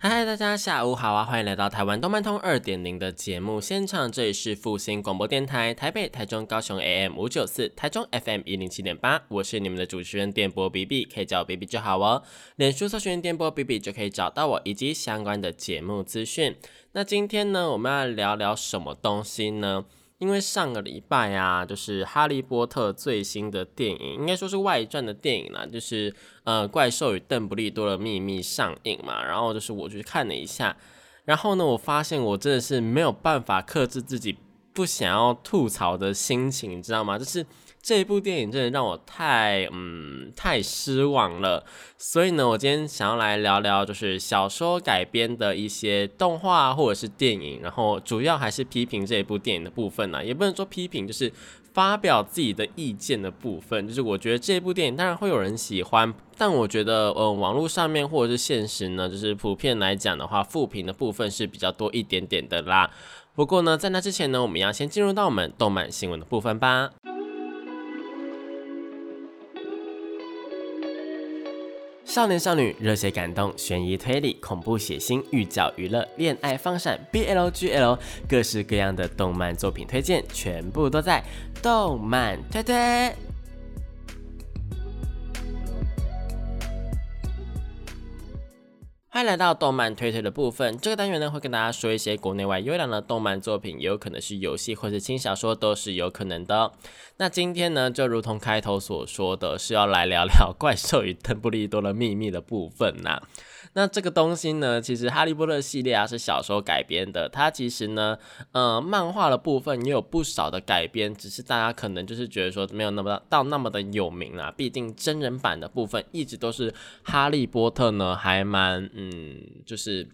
嗨，大家下午好啊！欢迎来到台湾动漫通二点零的节目现场，这里是复兴广播电台台北、台中、高雄 AM 五九四，台中 FM 一零七点八，我是你们的主持人电波 B B，可以叫我 B B 就好哦。脸书搜寻电波 B B 就可以找到我以及相关的节目资讯。那今天呢，我们要聊聊什么东西呢？因为上个礼拜啊，就是《哈利波特》最新的电影，应该说是外传的电影啦，就是呃《怪兽与邓布利多的秘密》上映嘛。然后就是我去看了一下，然后呢，我发现我真的是没有办法克制自己不想要吐槽的心情，你知道吗？就是。这部电影真的让我太嗯太失望了，所以呢，我今天想要来聊聊就是小说改编的一些动画或者是电影，然后主要还是批评这一部电影的部分呢，也不能说批评，就是发表自己的意见的部分。就是我觉得这部电影当然会有人喜欢，但我觉得嗯网络上面或者是现实呢，就是普遍来讲的话，负评的部分是比较多一点点的啦。不过呢，在那之前呢，我们要先进入到我们动漫新闻的部分吧。少年少女、热血感动、悬疑推理、恐怖血腥、御教娱乐、恋爱放闪、BL GL，各式各样的动漫作品推荐，全部都在动漫推推。欢迎来到动漫推推的部分，这个单元呢会跟大家说一些国内外优良的动漫作品，也有可能是游戏或者轻小说，都是有可能的。那今天呢，就如同开头所说的是要来聊聊 怪兽与邓布利多的秘密的部分呐。那这个东西呢，其实哈利波特系列啊是小时候改编的，它其实呢，呃，漫画的部分也有不少的改编，只是大家可能就是觉得说没有那么到那么的有名啊。毕竟真人版的部分一直都是哈利波特呢，还蛮嗯，就是。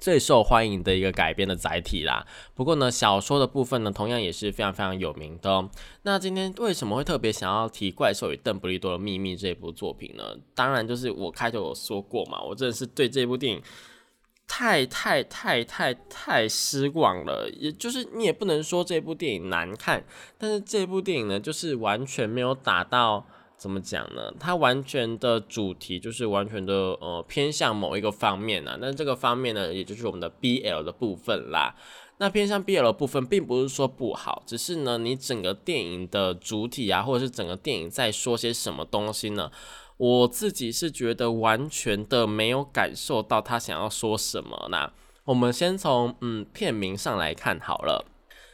最受欢迎的一个改编的载体啦。不过呢，小说的部分呢，同样也是非常非常有名的。那今天为什么会特别想要提《怪兽与邓布利多的秘密》这部作品呢？当然就是我开头有说过嘛，我真的是对这部电影太太太太太失望了。也就是你也不能说这部电影难看，但是这部电影呢，就是完全没有打到。怎么讲呢？它完全的主题就是完全的呃偏向某一个方面啊。那这个方面呢，也就是我们的 BL 的部分啦。那偏向 BL 的部分，并不是说不好，只是呢，你整个电影的主体啊，或者是整个电影在说些什么东西呢？我自己是觉得完全的没有感受到他想要说什么呢。我们先从嗯片名上来看好了。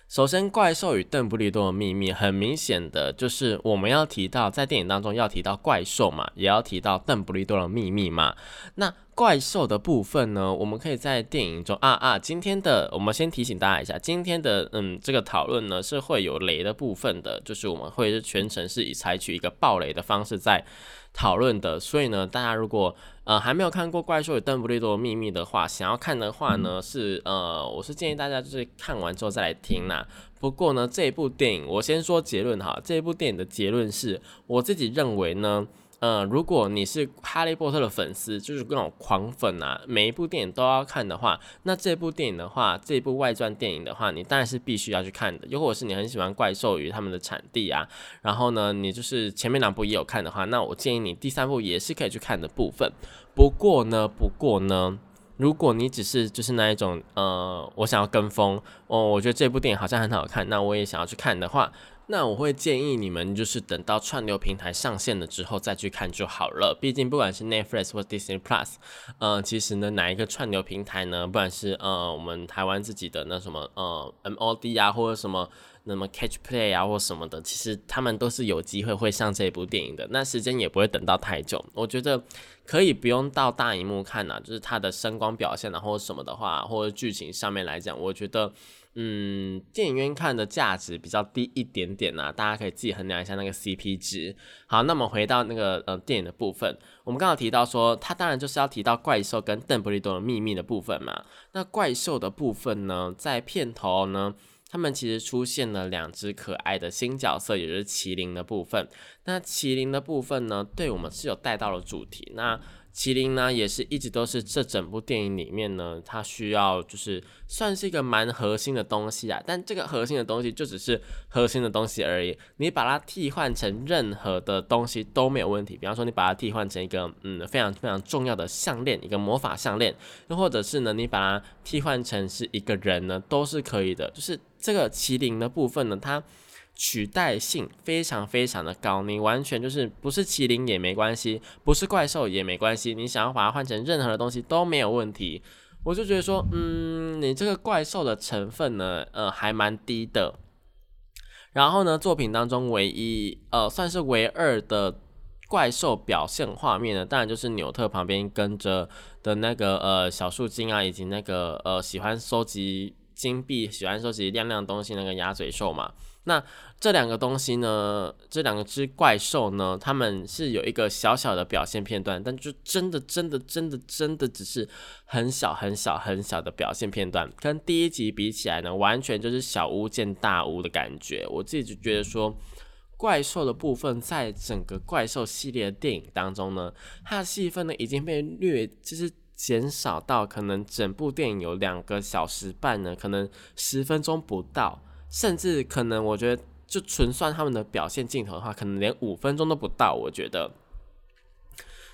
首先，《怪兽与邓布利多的秘密》很明显的就是我们要提到，在电影当中要提到怪兽嘛，也要提到邓布利多的秘密嘛。那怪兽的部分呢，我们可以在电影中啊啊，今天的我们先提醒大家一下，今天的嗯这个讨论呢是会有雷的部分的，就是我们会全程是以采取一个爆雷的方式在。讨论的，所以呢，大家如果呃还没有看过《怪兽与邓布利多的秘密》的话，想要看的话呢，是呃，我是建议大家就是看完之后再来听啦。不过呢，这一部电影我先说结论哈，这一部电影的结论是我自己认为呢。呃，如果你是哈利波特的粉丝，就是那种狂粉啊，每一部电影都要看的话，那这部电影的话，这部外传电影的话，你当然是必须要去看的。又或者是你很喜欢怪兽与他们的产地啊，然后呢，你就是前面两部也有看的话，那我建议你第三部也是可以去看的部分。不过呢，不过呢，如果你只是就是那一种呃，我想要跟风哦，我觉得这部电影好像很好看，那我也想要去看的话。那我会建议你们就是等到串流平台上线了之后再去看就好了。毕竟不管是 Netflix 或 Disney Plus，呃，其实呢哪一个串流平台呢，不管是呃我们台湾自己的那什么呃 MOD 啊，或者什么那么 Catch Play 啊或什么的，其实他们都是有机会会上这部电影的。那时间也不会等到太久，我觉得可以不用到大荧幕看呐，就是它的声光表现啊或者什么的话，或者剧情上面来讲，我觉得。嗯，电影院看的价值比较低一点点呐，大家可以自己衡量一下那个 CP 值。好，那么回到那个呃电影的部分，我们刚刚提到说，它当然就是要提到怪兽跟邓布利多的秘密的部分嘛。那怪兽的部分呢，在片头呢。他们其实出现了两只可爱的新角色，也就是麒麟的部分。那麒麟的部分呢，对我们是有带到了主题。那麒麟呢，也是一直都是这整部电影里面呢，它需要就是算是一个蛮核心的东西啊。但这个核心的东西就只是核心的东西而已，你把它替换成任何的东西都没有问题。比方说，你把它替换成一个嗯非常非常重要的项链，一个魔法项链，又或者是呢，你把它替换成是一个人呢，都是可以的。就是这个麒麟的部分呢，它。取代性非常非常的高，你完全就是不是麒麟也没关系，不是怪兽也没关系，你想要把它换成任何的东西都没有问题。我就觉得说，嗯，你这个怪兽的成分呢，呃，还蛮低的。然后呢，作品当中唯一呃算是唯二的怪兽表现画面呢，当然就是纽特旁边跟着的那个呃小树精啊，以及那个呃喜欢收集金币、喜欢收集亮亮东西那个鸭嘴兽嘛。那这两个东西呢？这两个只怪兽呢？他们是有一个小小的表现片段，但就真的、真的、真的、真的只是很小、很小、很小的表现片段，跟第一集比起来呢，完全就是小巫见大巫的感觉。我自己就觉得说，怪兽的部分在整个怪兽系列的电影当中呢，它的戏份呢已经被略就是减少到可能整部电影有两个小时半呢，可能十分钟不到。甚至可能，我觉得就纯算他们的表现镜头的话，可能连五分钟都不到。我觉得，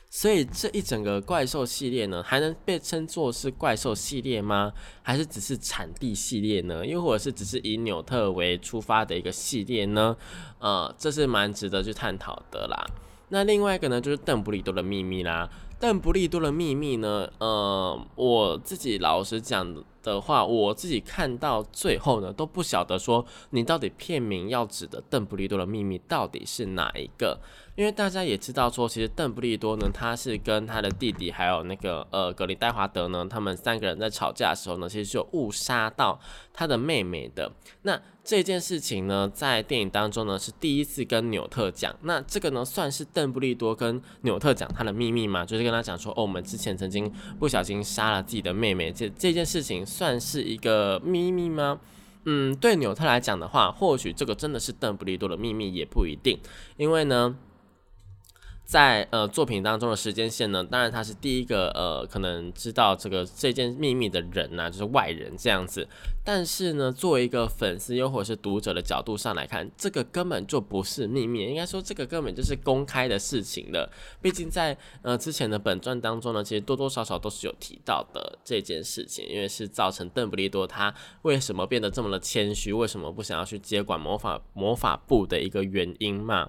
所以这一整个怪兽系列呢，还能被称作是怪兽系列吗？还是只是产地系列呢？又或者是只是以纽特为出发的一个系列呢？呃，这是蛮值得去探讨的啦。那另外一个呢，就是邓布利多的秘密啦。邓布利多的秘密呢，呃，我自己老实讲。的话，我自己看到最后呢，都不晓得说你到底片名要指的邓布利多的秘密到底是哪一个。因为大家也知道说，其实邓布利多呢，他是跟他的弟弟还有那个呃格林戴华德呢，他们三个人在吵架的时候呢，其实是有误杀到他的妹妹的。那这件事情呢，在电影当中呢，是第一次跟纽特讲。那这个呢，算是邓布利多跟纽特讲他的秘密吗？就是跟他讲说，哦，我们之前曾经不小心杀了自己的妹妹，这这件事情算是一个秘密吗？嗯，对纽特来讲的话，或许这个真的是邓布利多的秘密，也不一定，因为呢。在呃作品当中的时间线呢，当然他是第一个呃可能知道这个这件秘密的人呐，就是外人这样子。但是呢，作为一个粉丝又或者是读者的角度上来看，这个根本就不是秘密，应该说这个根本就是公开的事情了。毕竟在呃之前的本传当中呢，其实多多少少都是有提到的这件事情，因为是造成邓布利多他为什么变得这么的谦虚，为什么不想要去接管魔法魔法部的一个原因嘛。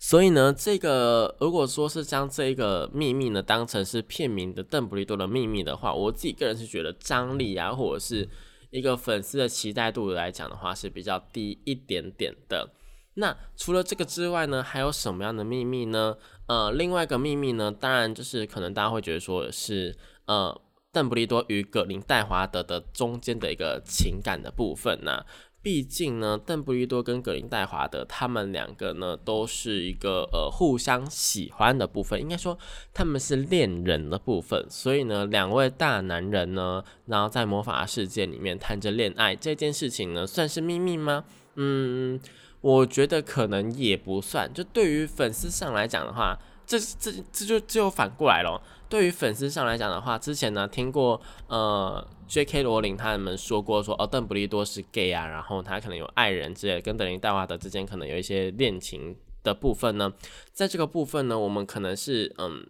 所以呢，这个如果说是将这一个秘密呢当成是片名的邓布利多的秘密的话，我自己个人是觉得张力啊，或者是一个粉丝的期待度来讲的话是比较低一点点的。那除了这个之外呢，还有什么样的秘密呢？呃，另外一个秘密呢，当然就是可能大家会觉得说是呃邓布利多与葛林戴华德的中间的一个情感的部分呢。毕竟呢，邓布利多跟格林戴华德他们两个呢，都是一个呃互相喜欢的部分，应该说他们是恋人的部分。所以呢，两位大男人呢，然后在魔法世界里面谈着恋爱这件事情呢，算是秘密吗？嗯，我觉得可能也不算。就对于粉丝上来讲的话，这这这就就反过来了。对于粉丝上来讲的话，之前呢听过呃 J.K. 罗琳他们说过说哦邓布利多是 gay 啊，然后他可能有爱人之类，跟德林戴华德之间可能有一些恋情的部分呢。在这个部分呢，我们可能是嗯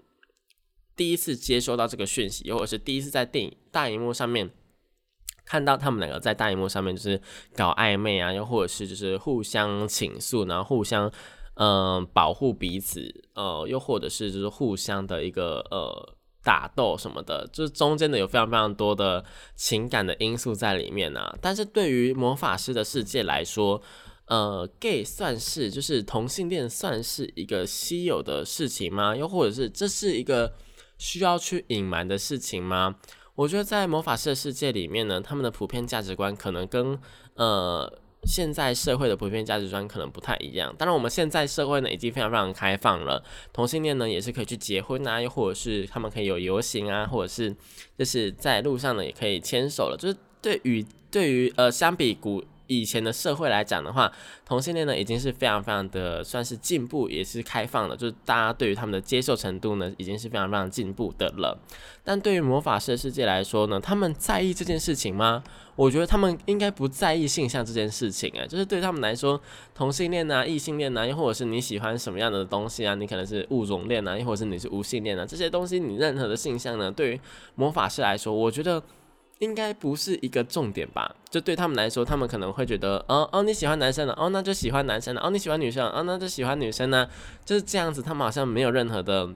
第一次接收到这个讯息，或者是第一次在电影大荧幕上面看到他们两个在大荧幕上面就是搞暧昧啊，又或者是就是互相倾诉，然后互相。嗯，保护彼此，呃，又或者是就是互相的一个呃打斗什么的，就是中间的有非常非常多的情感的因素在里面呢。但是对于魔法师的世界来说，呃，gay 算是就是同性恋算是一个稀有的事情吗？又或者是这是一个需要去隐瞒的事情吗？我觉得在魔法师的世界里面呢，他们的普遍价值观可能跟呃。现在社会的普遍价值观可能不太一样，当然我们现在社会呢已经非常非常开放了，同性恋呢也是可以去结婚啊，又或者是他们可以有游行啊，或者是就是在路上呢也可以牵手了，就是对于对于呃相比古。以前的社会来讲的话，同性恋呢已经是非常非常的算是进步，也是开放的，就是大家对于他们的接受程度呢已经是非常非常进步的了。但对于魔法师的世界来说呢，他们在意这件事情吗？我觉得他们应该不在意性向这件事情啊，就是对他们来说，同性恋啊、异性恋啊，又或者是你喜欢什么样的东西啊，你可能是物种恋啊，又或者是你是无性恋啊，这些东西你任何的性向呢，对于魔法师来说，我觉得。应该不是一个重点吧？就对他们来说，他们可能会觉得，哦哦，你喜欢男生的，哦，那就喜欢男生的，哦，你喜欢女生，哦，那就喜欢女生呢，就是这样子。他们好像没有任何的，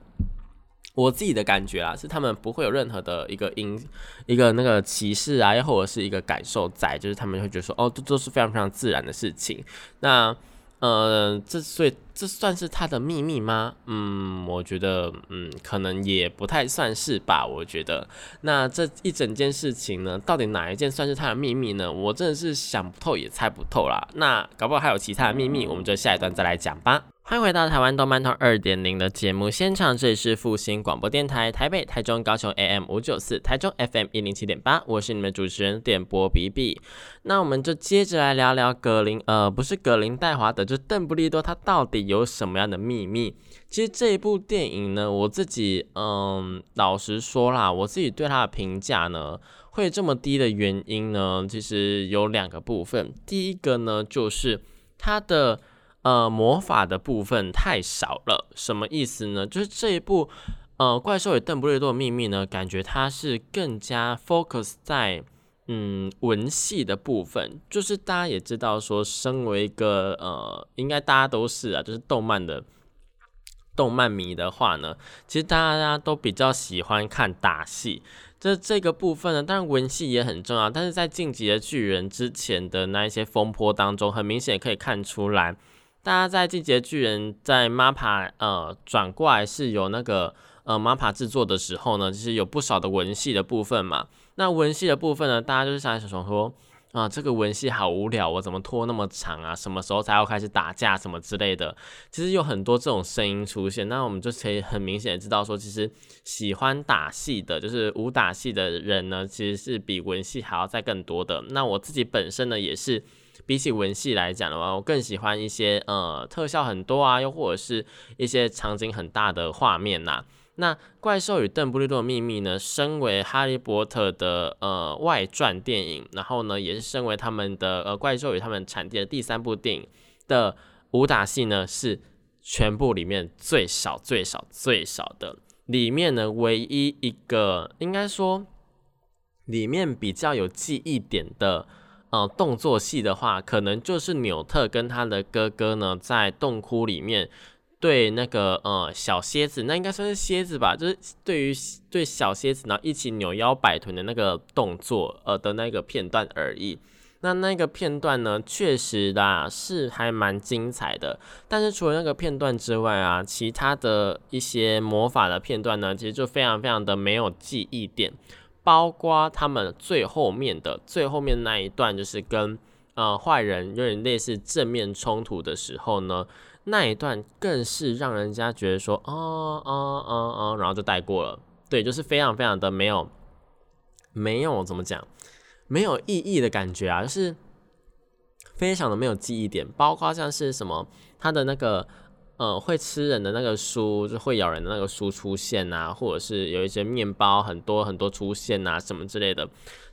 我自己的感觉啊，是他们不会有任何的一个因一个那个歧视啊，又或者是一个感受在，就是他们会觉得说，哦，这都是非常非常自然的事情。那。呃，这所以这算是他的秘密吗？嗯，我觉得，嗯，可能也不太算是吧。我觉得，那这一整件事情呢，到底哪一件算是他的秘密呢？我真的是想不透，也猜不透啦。那搞不好还有其他的秘密，我们就下一段再来讲吧。欢迎回到台湾动漫通二点零的节目现场，这里是复兴广播电台台北、台中、高雄 AM 五九四，台中 FM 一零七点八，我是你们主持人点播比比。那我们就接着来聊聊格林，呃，不是格林戴华德，就邓布利多，他到底有什么样的秘密？其实这一部电影呢，我自己，嗯，老实说啦，我自己对他的评价呢，会这么低的原因呢，其实有两个部分。第一个呢，就是他的。呃，魔法的部分太少了，什么意思呢？就是这一部呃《怪兽与邓布利多的秘密》呢，感觉它是更加 focus 在嗯文戏的部分。就是大家也知道，说身为一个呃，应该大家都是啊，就是动漫的动漫迷的话呢，其实大家都比较喜欢看打戏。这这个部分呢，当然文戏也很重要，但是在《晋级的巨人》之前的那一些风波当中，很明显可以看出来。大家在《进阶巨人》在 MAPA 呃转过来是有那个呃 MAPA 制作的时候呢，其实有不少的文戏的部分嘛。那文戏的部分呢，大家就是想想说啊，这个文戏好无聊，我怎么拖那么长啊？什么时候才要开始打架什么之类的？其实有很多这种声音出现，那我们就可以很明显的知道说，其实喜欢打戏的，就是武打戏的人呢，其实是比文戏还要再更多的。那我自己本身呢，也是。比起文戏来讲的话，我更喜欢一些呃特效很多啊，又或者是一些场景很大的画面呐。那《怪兽与邓布利多的秘密》呢，身为哈利波特的呃外传电影，然后呢也是身为他们的呃怪兽与他们产地的第三部电影的武打戏呢，是全部里面最少最少最少的。里面呢唯一一个应该说里面比较有记忆点的。呃，动作戏的话，可能就是纽特跟他的哥哥呢，在洞窟里面对那个呃小蝎子，那应该算是蝎子吧，就是对于对小蝎子，然后一起扭腰摆臀的那个动作，呃的那个片段而已。那那个片段呢，确实啦是还蛮精彩的。但是除了那个片段之外啊，其他的一些魔法的片段呢，其实就非常非常的没有记忆点。包括他们最后面的最后面那一段，就是跟呃坏人有点类似正面冲突的时候呢，那一段更是让人家觉得说，哦哦哦哦，然后就带过了。对，就是非常非常的没有没有怎么讲，没有意义的感觉啊，就是非常的没有记忆点。包括像是什么他的那个。呃，会吃人的那个书，就会咬人的那个书出现啊，或者是有一些面包很多很多出现啊，什么之类的，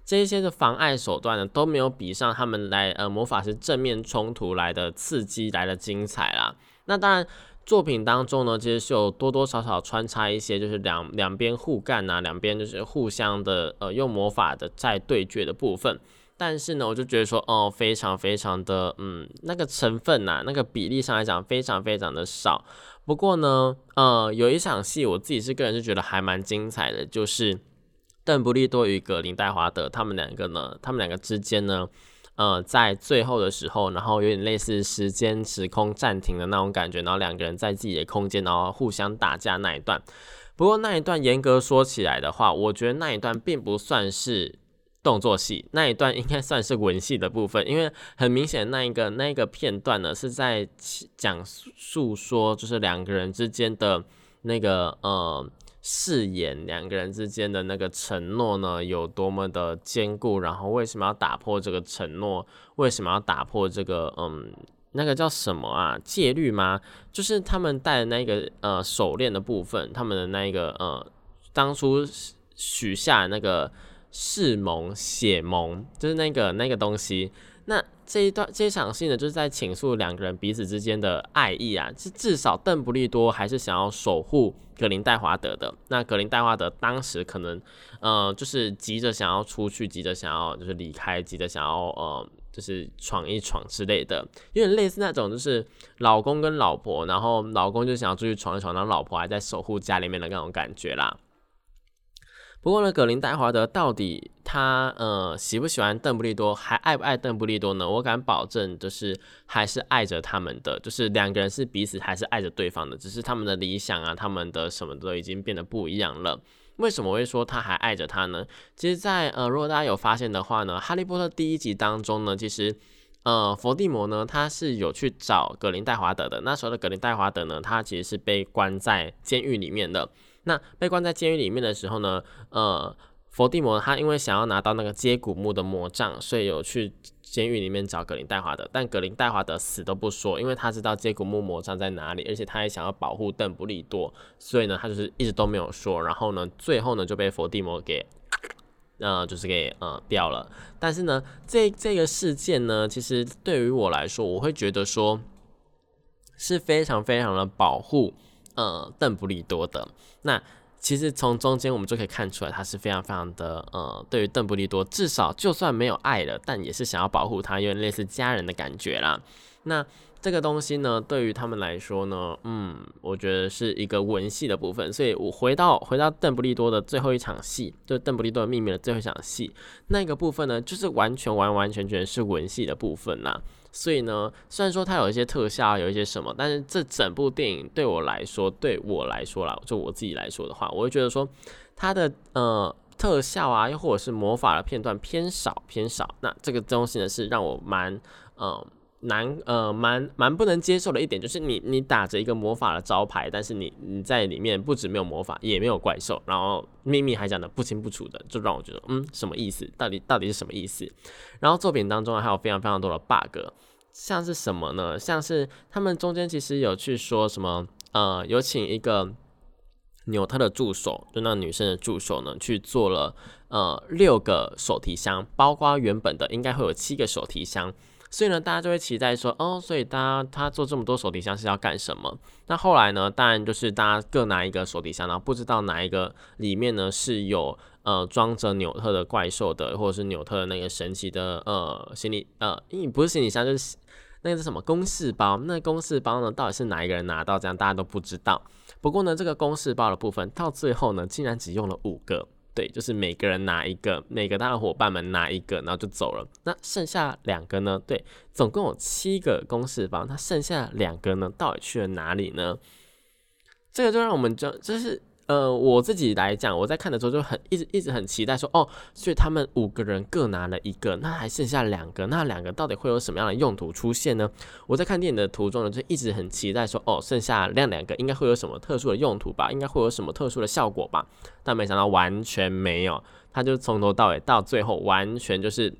这一些的妨碍手段呢，都没有比上他们来呃魔法师正面冲突来的刺激来的精彩啦。那当然，作品当中呢，其实是有多多少少穿插一些，就是两两边互干啊，两边就是互相的呃用魔法的在对决的部分。但是呢，我就觉得说，哦，非常非常的，嗯，那个成分呐，那个比例上来讲，非常非常的少。不过呢，呃，有一场戏，我自己是个人是觉得还蛮精彩的，就是邓布利多与格林戴华德他们两个呢，他们两个之间呢，呃，在最后的时候，然后有点类似时间时空暂停的那种感觉，然后两个人在自己的空间，然后互相打架那一段。不过那一段严格说起来的话，我觉得那一段并不算是。动作戏那一段应该算是文戏的部分，因为很明显那一个那一个片段呢是在讲述说，就是两个人之间的那个呃誓言两个人之间的那个承诺呢有多么的坚固，然后为什么要打破这个承诺？为什么要打破这个嗯那个叫什么啊戒律吗？就是他们戴的那个呃手链的部分，他们的那个呃当初许下那个誓盟血盟，就是那个那个东西。那这一段这一场戏呢，就是在倾诉两个人彼此之间的爱意啊，是至少邓布利多还是想要守护格林戴华德的。那格林戴华德当时可能，呃，就是急着想要出去，急着想要就是离开，急着想要呃，就是闯一闯之类的，有点类似那种就是老公跟老婆，然后老公就想要出去闯一闯，然后老婆还在守护家里面的那种感觉啦。不过呢，格林戴华德到底他呃喜不喜欢邓布利多，还爱不爱邓布利多呢？我敢保证，就是还是爱着他们的，就是两个人是彼此还是爱着对方的，只是他们的理想啊，他们的什么都已经变得不一样了。为什么会说他还爱着他呢？其实，在呃，如果大家有发现的话呢，《哈利波特》第一集当中呢，其实呃，伏地魔呢他是有去找格林戴华德的。那时候的格林戴华德呢，他其实是被关在监狱里面的。那被关在监狱里面的时候呢，呃，伏地魔他因为想要拿到那个接骨木的魔杖，所以有去监狱里面找格林戴华德，但格林戴华德死都不说，因为他知道接骨木魔杖在哪里，而且他也想要保护邓布利多，所以呢，他就是一直都没有说。然后呢，最后呢就被伏地魔给，呃，就是给呃掉了。但是呢，这这个事件呢，其实对于我来说，我会觉得说是非常非常的保护。呃，邓布利多的那其实从中间我们就可以看出来，他是非常非常的呃，对于邓布利多，至少就算没有爱了，但也是想要保护他，有点类似家人的感觉啦。那这个东西呢，对于他们来说呢，嗯，我觉得是一个文戏的部分。所以我回到回到邓布利多的最后一场戏，就邓布利多的秘密的最后一场戏，那个部分呢，就是完全完完全全是文戏的部分啦。所以呢，虽然说它有一些特效，有一些什么，但是这整部电影对我来说，对我来说啦，就我自己来说的话，我会觉得说它的呃特效啊，又或者是魔法的片段偏少偏少。那这个东西呢，是让我蛮呃难呃蛮蛮不能接受的一点，就是你你打着一个魔法的招牌，但是你你在里面不止没有魔法，也没有怪兽，然后秘密还讲的不清不楚的，就让我觉得嗯什么意思？到底到底是什么意思？然后作品当中还有非常非常多的 bug。像是什么呢？像是他们中间其实有去说什么，呃，有请一个纽特的助手，就那女生的助手呢，去做了呃六个手提箱，包括原本的应该会有七个手提箱。所以呢，大家就会期待说，哦，所以大家他做这么多手提箱是要干什么？那后来呢，当然就是大家各拿一个手提箱，然后不知道哪一个里面呢是有呃装着纽特的怪兽的，或者是纽特的那个神奇的呃行李呃，因为不是行李箱，就是那个是什么公事包？那公事包呢，到底是哪一个人拿到？这样大家都不知道。不过呢，这个公事包的部分到最后呢，竟然只用了五个。对，就是每个人拿一个，每个他的伙伴们拿一个，然后就走了。那剩下两个呢？对，总共有七个公式方，那剩下两个呢？到底去了哪里呢？这个就让我们就就是。呃，我自己来讲，我在看的时候就很一直一直很期待说，哦，所以他们五个人各拿了一个，那还剩下两个，那两个到底会有什么样的用途出现呢？我在看电影的途中呢，就一直很期待说，哦，剩下那两个应该会有什么特殊的用途吧，应该会有什么特殊的效果吧，但没想到完全没有，他就从头到尾到最后完全就是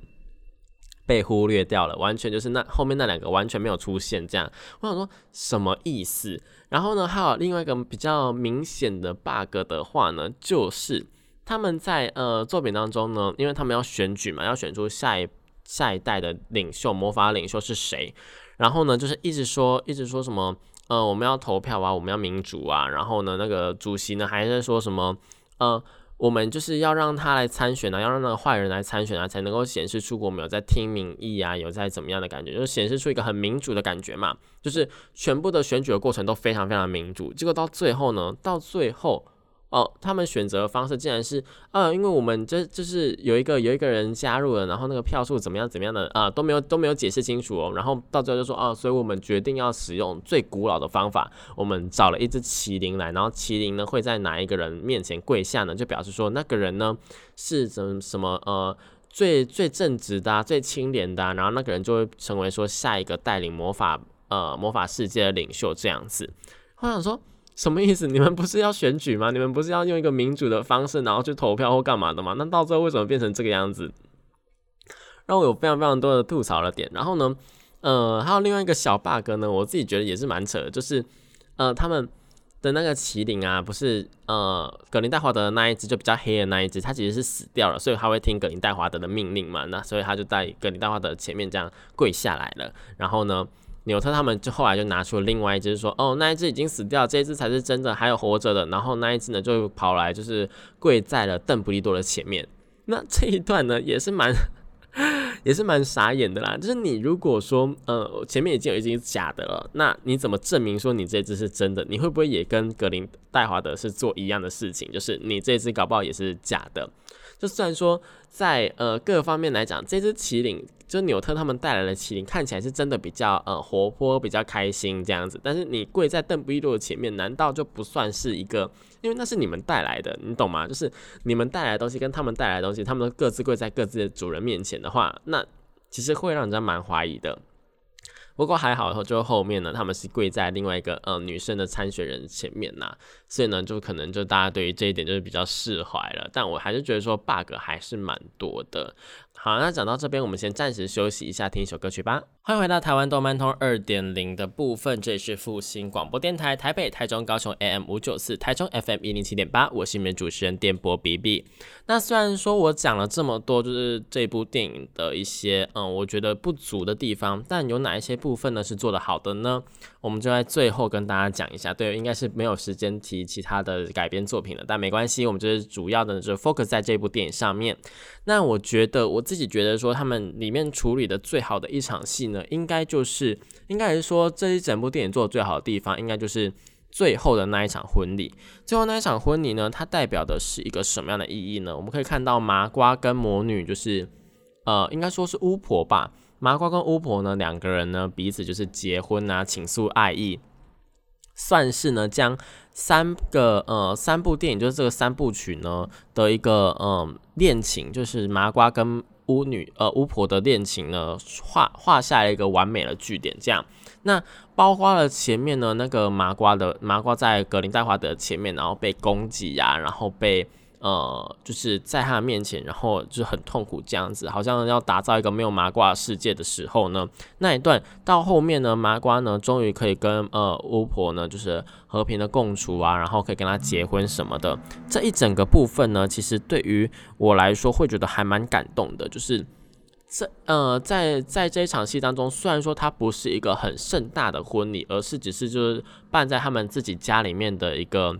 被忽略掉了，完全就是那后面那两个完全没有出现，这样，我想说什么意思？然后呢，还有另外一个比较明显的 bug 的话呢，就是他们在呃作品当中呢，因为他们要选举嘛，要选出下一下一代的领袖，魔法领袖是谁。然后呢，就是一直说，一直说什么，呃，我们要投票啊，我们要民主啊。然后呢，那个主席呢，还在说什么，呃。我们就是要让他来参选啊，要让那个坏人来参选啊，才能够显示出我们有在听民意啊，有在怎么样的感觉，就是显示出一个很民主的感觉嘛。就是全部的选举的过程都非常非常民主，结果到最后呢，到最后。哦，他们选择的方式竟然是，呃，因为我们这就是有一个有一个人加入了，然后那个票数怎么样怎么样的啊都没有都没有解释清楚哦，然后到最后就说，哦，所以我们决定要使用最古老的方法，我们找了一只麒麟来，然后麒麟呢会在哪一个人面前跪下呢？就表示说那个人呢是怎什么呃最最正直的、最清廉的，然后那个人就会成为说下一个带领魔法呃魔法世界的领袖这样子。我想说。什么意思？你们不是要选举吗？你们不是要用一个民主的方式，然后去投票或干嘛的吗？那到最后为什么变成这个样子？让我有非常非常多的吐槽的点。然后呢，呃，还有另外一个小 bug 呢，我自己觉得也是蛮扯的，就是呃，他们的那个麒麟啊，不是呃，格林戴华德的那一只就比较黑的那一只，它其实是死掉了，所以他会听格林戴华德的命令嘛，那所以他就在格林戴华德前面这样跪下来了。然后呢？纽特他们就后来就拿出了另外一只，说哦那一只已经死掉，这一只才是真的还有活着的。然后那一只呢就跑来就是跪在了邓布利多的前面。那这一段呢也是蛮 也是蛮傻眼的啦。就是你如果说呃前面已经有一只假的了，那你怎么证明说你这只是真的？你会不会也跟格林戴华德是做一样的事情？就是你这只搞不好也是假的。就虽然说在呃各方面来讲，这只麒麟。就纽特他们带来的麒麟看起来是真的比较呃活泼，比较开心这样子。但是你跪在邓布利多的前面，难道就不算是一个？因为那是你们带来的，你懂吗？就是你们带来的东西跟他们带来的东西，他们都各自跪在各自的主人面前的话，那其实会让人家蛮怀疑的。不过还好，就后面呢，他们是跪在另外一个呃女生的参选人前面呐，所以呢，就可能就大家对于这一点就是比较释怀了。但我还是觉得说 bug 还是蛮多的。好，那讲到这边，我们先暂时休息一下，听一首歌曲吧。欢迎回到台湾动漫通二点零的部分，这里是复兴广播电台台北、台中、高雄 AM 五九四，台中 FM 一零七点八，我是你们主持人电波 B B。那虽然说我讲了这么多，就是这部电影的一些嗯，我觉得不足的地方，但有哪一些部分呢是做的好的呢？我们就在最后跟大家讲一下。对，应该是没有时间提其他的改编作品了，但没关系，我们就是主要的就 focus 在这部电影上面。那我觉得我自己觉得说，他们里面处理的最好的一场戏呢，应该就是应该是说这一整部电影做的最好的地方，应该就是最后的那一场婚礼。最后那一场婚礼呢，它代表的是一个什么样的意义呢？我们可以看到麻瓜跟魔女，就是呃，应该说是巫婆吧。麻瓜跟巫婆呢，两个人呢彼此就是结婚啊，倾诉爱意，算是呢将三个呃三部电影，就是这个三部曲呢的一个嗯恋情，就是麻瓜跟巫女呃巫婆的恋情呢画画下了一个完美的句点。这样，那包括了前面呢那个麻瓜的麻瓜在格林戴华德前面，然后被攻击呀，然后被。呃，就是在他面前，然后就很痛苦这样子，好像要打造一个没有麻瓜世界的时候呢，那一段到后面呢，麻瓜呢终于可以跟呃巫婆呢就是和平的共处啊，然后可以跟他结婚什么的，这一整个部分呢，其实对于我来说会觉得还蛮感动的，就是这呃在在这一场戏当中，虽然说它不是一个很盛大的婚礼，而是只是就是办在他们自己家里面的一个。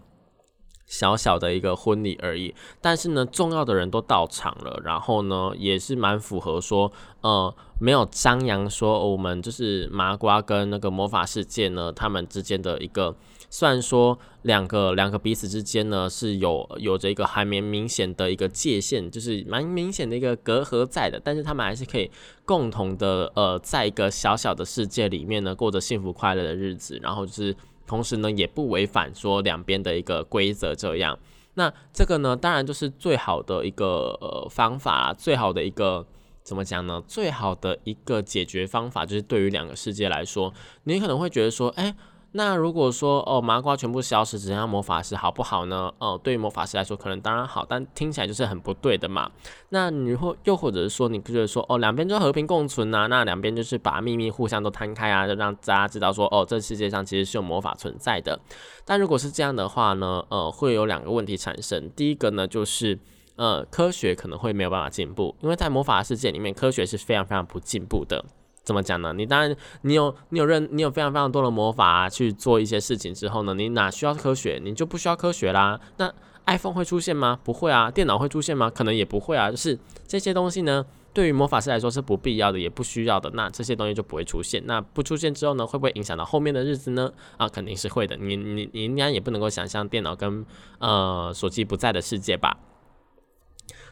小小的一个婚礼而已，但是呢，重要的人都到场了，然后呢，也是蛮符合说，呃，没有张扬说我们就是麻瓜跟那个魔法世界呢，他们之间的一个，虽然说两个两个彼此之间呢是有有着一个还蛮明显的一个界限，就是蛮明显的一个隔阂在的，但是他们还是可以共同的呃，在一个小小的世界里面呢，过着幸福快乐的日子，然后就是。同时呢，也不违反说两边的一个规则，这样，那这个呢，当然就是最好的一个呃方法，最好的一个怎么讲呢？最好的一个解决方法，就是对于两个世界来说，你可能会觉得说，哎。那如果说哦麻瓜全部消失，只剩下魔法师，好不好呢？哦，对于魔法师来说，可能当然好，但听起来就是很不对的嘛。那你或又或者是说，你觉得说哦两边就和平共存啊？那两边就是把秘密互相都摊开啊，就让大家知道说哦这世界上其实是有魔法存在的。但如果是这样的话呢，呃会有两个问题产生。第一个呢就是呃科学可能会没有办法进步，因为在魔法世界里面，科学是非常非常不进步的。怎么讲呢？你当然，你有你有认，你有非常非常多的魔法去做一些事情之后呢，你哪需要科学，你就不需要科学啦。那 iPhone 会出现吗？不会啊。电脑会出现吗？可能也不会啊。就是这些东西呢，对于魔法师来说是不必要的，也不需要的。那这些东西就不会出现。那不出现之后呢，会不会影响到后面的日子呢？啊，肯定是会的。你你你应该也不能够想象电脑跟呃手机不在的世界吧？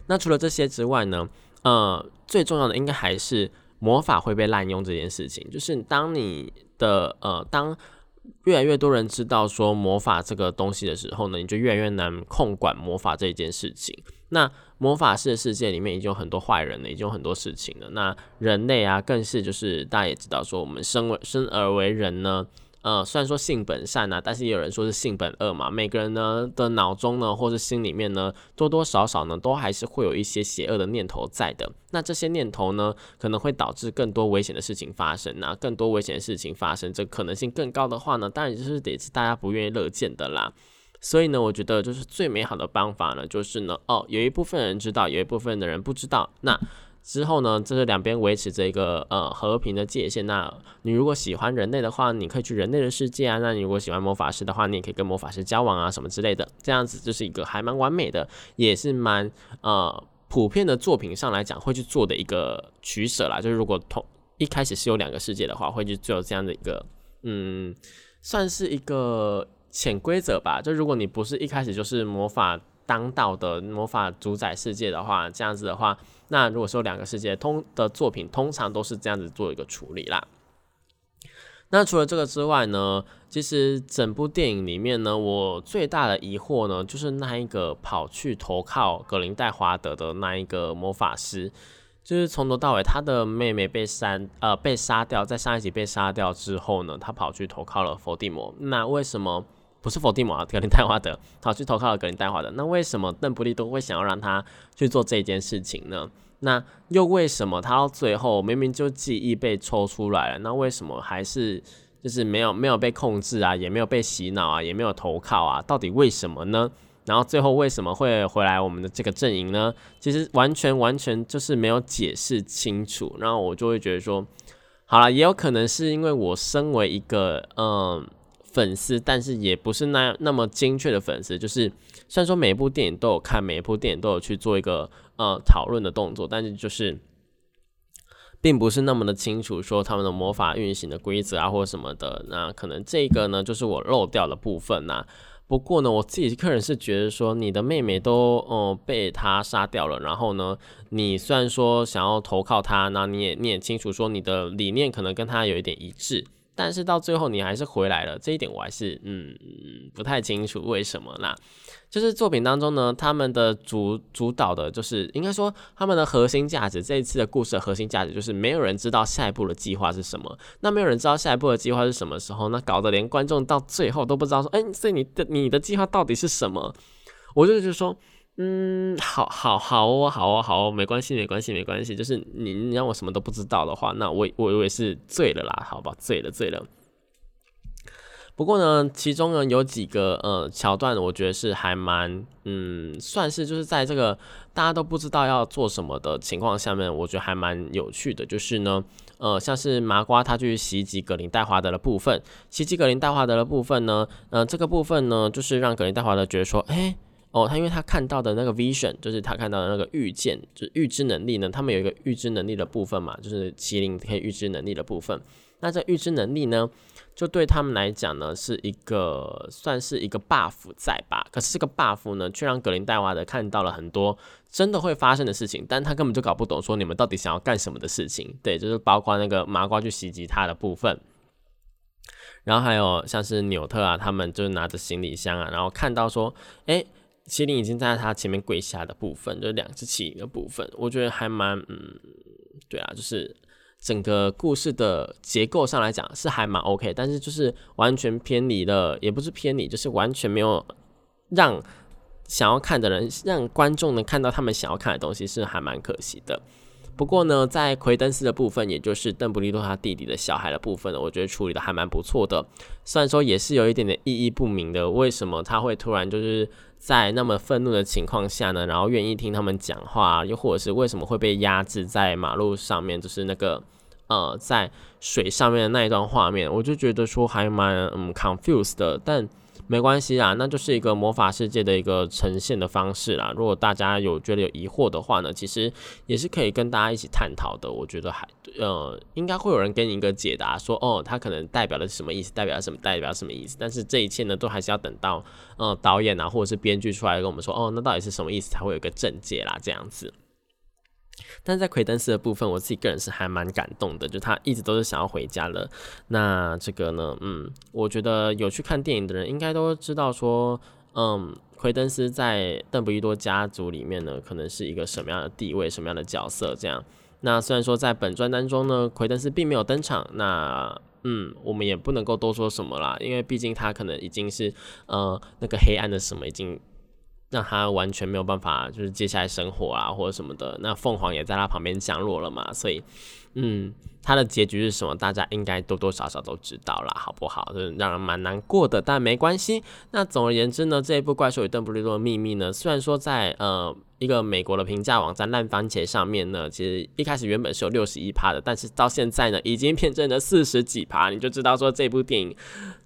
那除了这些之外呢，呃，最重要的应该还是。魔法会被滥用这件事情，就是当你的呃，当越来越多人知道说魔法这个东西的时候呢，你就越来越难控管魔法这件事情。那魔法师的世界里面已经有很多坏人了，已经有很多事情了。那人类啊，更是就是大家也知道说，我们生为生而为人呢，呃，虽然说性本善啊，但是也有人说是性本恶嘛。每个人呢的脑中呢，或是心里面呢，多多少少呢，都还是会有一些邪恶的念头在的。那这些念头呢，可能会导致更多危险的事情发生啊，更多危险的事情发生，这可能性更高的话呢，当然就是得是大家不愿意乐见的啦。所以呢，我觉得就是最美好的方法呢，就是呢，哦，有一部分人知道，有一部分的人不知道，那。之后呢，这是两边维持着一个呃和平的界限。那你如果喜欢人类的话，你可以去人类的世界啊；那你如果喜欢魔法师的话，你也可以跟魔法师交往啊，什么之类的。这样子就是一个还蛮完美的，也是蛮呃普遍的作品上来讲会去做的一个取舍啦。就是如果同一开始是有两个世界的话，会去做这样的一个嗯，算是一个潜规则吧。就如果你不是一开始就是魔法当道的魔法主宰世界的话，这样子的话。那如果说两个世界通的作品，通常都是这样子做一个处理啦。那除了这个之外呢，其实整部电影里面呢，我最大的疑惑呢，就是那一个跑去投靠格林戴华德的那一个魔法师，就是从头到尾他的妹妹被杀，呃，被杀掉，在上一集被杀掉之后呢，他跑去投靠了伏地魔。那为什么？不是否定啊，格林戴华德，好去投靠了格林戴华德。那为什么邓布利多会想要让他去做这件事情呢？那又为什么他到最后明明就记忆被抽出来了，那为什么还是就是没有没有被控制啊，也没有被洗脑啊，也没有投靠啊？到底为什么呢？然后最后为什么会回来我们的这个阵营呢？其实完全完全就是没有解释清楚。然后我就会觉得说，好了，也有可能是因为我身为一个嗯。粉丝，但是也不是那那么精确的粉丝。就是虽然说每一部电影都有看，每一部电影都有去做一个呃讨论的动作，但是就是并不是那么的清楚，说他们的魔法运行的规则啊或者什么的。那可能这个呢，就是我漏掉的部分呐。不过呢，我自己个人是觉得说，你的妹妹都哦被他杀掉了，然后呢，你虽然说想要投靠他，那你也你也清楚说你的理念可能跟他有一点一致。但是到最后你还是回来了，这一点我还是嗯不太清楚为什么啦。就是作品当中呢，他们的主主导的，就是应该说他们的核心价值，这一次的故事的核心价值就是没有人知道下一步的计划是什么。那没有人知道下一步的计划是什么时候，那搞得连观众到最后都不知道说，哎，所以你的你的计划到底是什么？我就是说。嗯，好，好，好哦，好哦，好哦，没关系，没关系，没关系。就是你，你让我什么都不知道的话，那我，我以为是醉了啦，好吧，醉了，醉了。不过呢，其中呢有几个呃桥段，我觉得是还蛮，嗯，算是就是在这个大家都不知道要做什么的情况下面，我觉得还蛮有趣的。就是呢，呃，像是麻瓜他去袭击格林戴华德的部分，袭击格林戴华德的部分呢，呃，这个部分呢，就是让格林戴华德觉得说，哎。哦，他因为他看到的那个 vision，就是他看到的那个预见，就是预知能力呢。他们有一个预知能力的部分嘛，就是麒麟可以预知能力的部分。那这预知能力呢，就对他们来讲呢，是一个算是一个 buff 在吧？可是这个 buff 呢，却让格林戴娃德看到了很多真的会发生的事情，但他根本就搞不懂说你们到底想要干什么的事情。对，就是包括那个麻瓜去袭击他的部分，然后还有像是纽特啊，他们就是拿着行李箱啊，然后看到说，哎。麒麟已经在他前面跪下的部分，就是两只麒麟的部分，我觉得还蛮，嗯，对啊，就是整个故事的结构上来讲是还蛮 OK，但是就是完全偏离了，也不是偏离，就是完全没有让想要看的人，让观众能看到他们想要看的东西，是还蛮可惜的。不过呢，在奎登斯的部分，也就是邓布利多他弟弟的小孩的部分呢，我觉得处理的还蛮不错的。虽然说也是有一点点意义不明的，为什么他会突然就是在那么愤怒的情况下呢，然后愿意听他们讲话，又或者是为什么会被压制在马路上面，就是那个呃在水上面的那一段画面，我就觉得说还蛮嗯 confused 的，但。没关系啦，那就是一个魔法世界的一个呈现的方式啦。如果大家有觉得有疑惑的话呢，其实也是可以跟大家一起探讨的。我觉得还呃，应该会有人给你一个解答，说哦，它可能代表的是什么意思，代表什么，代表什么意思。但是这一切呢，都还是要等到呃导演啊，或者是编剧出来跟我们说，哦，那到底是什么意思，才会有一个正解啦，这样子。但在奎登斯的部分，我自己个人是还蛮感动的，就他一直都是想要回家了。那这个呢，嗯，我觉得有去看电影的人应该都知道说，嗯，奎登斯在邓布利多家族里面呢，可能是一个什么样的地位、什么样的角色这样。那虽然说在本传当中呢，奎登斯并没有登场，那嗯，我们也不能够多说什么啦，因为毕竟他可能已经是呃那个黑暗的什么已经让他完全没有办法就是接下来生活啊或者什么的。那凤凰也在他旁边降落了嘛，所以嗯，他的结局是什么，大家应该多多少少都知道啦，好不好？就是让人蛮难过的，但没关系。那总而言之呢，这一部《怪兽与邓布利多的秘密》呢，虽然说在呃。一个美国的评价网站烂番茄上面呢，其实一开始原本是有六十一趴的，但是到现在呢，已经变成了四十几趴，你就知道说这部电影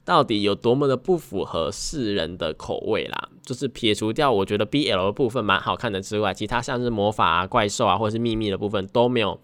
到底有多么的不符合世人的口味啦。就是撇除掉我觉得 BL 的部分蛮好看的之外，其他像是魔法啊、怪兽啊，或者是秘密的部分都没有。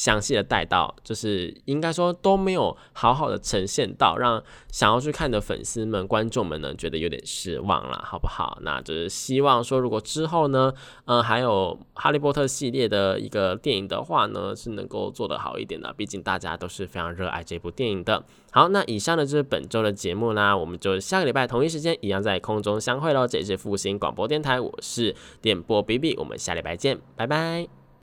详细的带到，就是应该说都没有好好的呈现到，让想要去看的粉丝们、观众们呢觉得有点失望了，好不好？那就是希望说，如果之后呢，嗯，还有哈利波特系列的一个电影的话呢，是能够做得好一点的，毕竟大家都是非常热爱这部电影的。好，那以上呢就是本周的节目啦，我们就下个礼拜同一时间一样在空中相会喽。这里是复兴广播电台，我是电波 B B，我们下礼拜见，拜拜。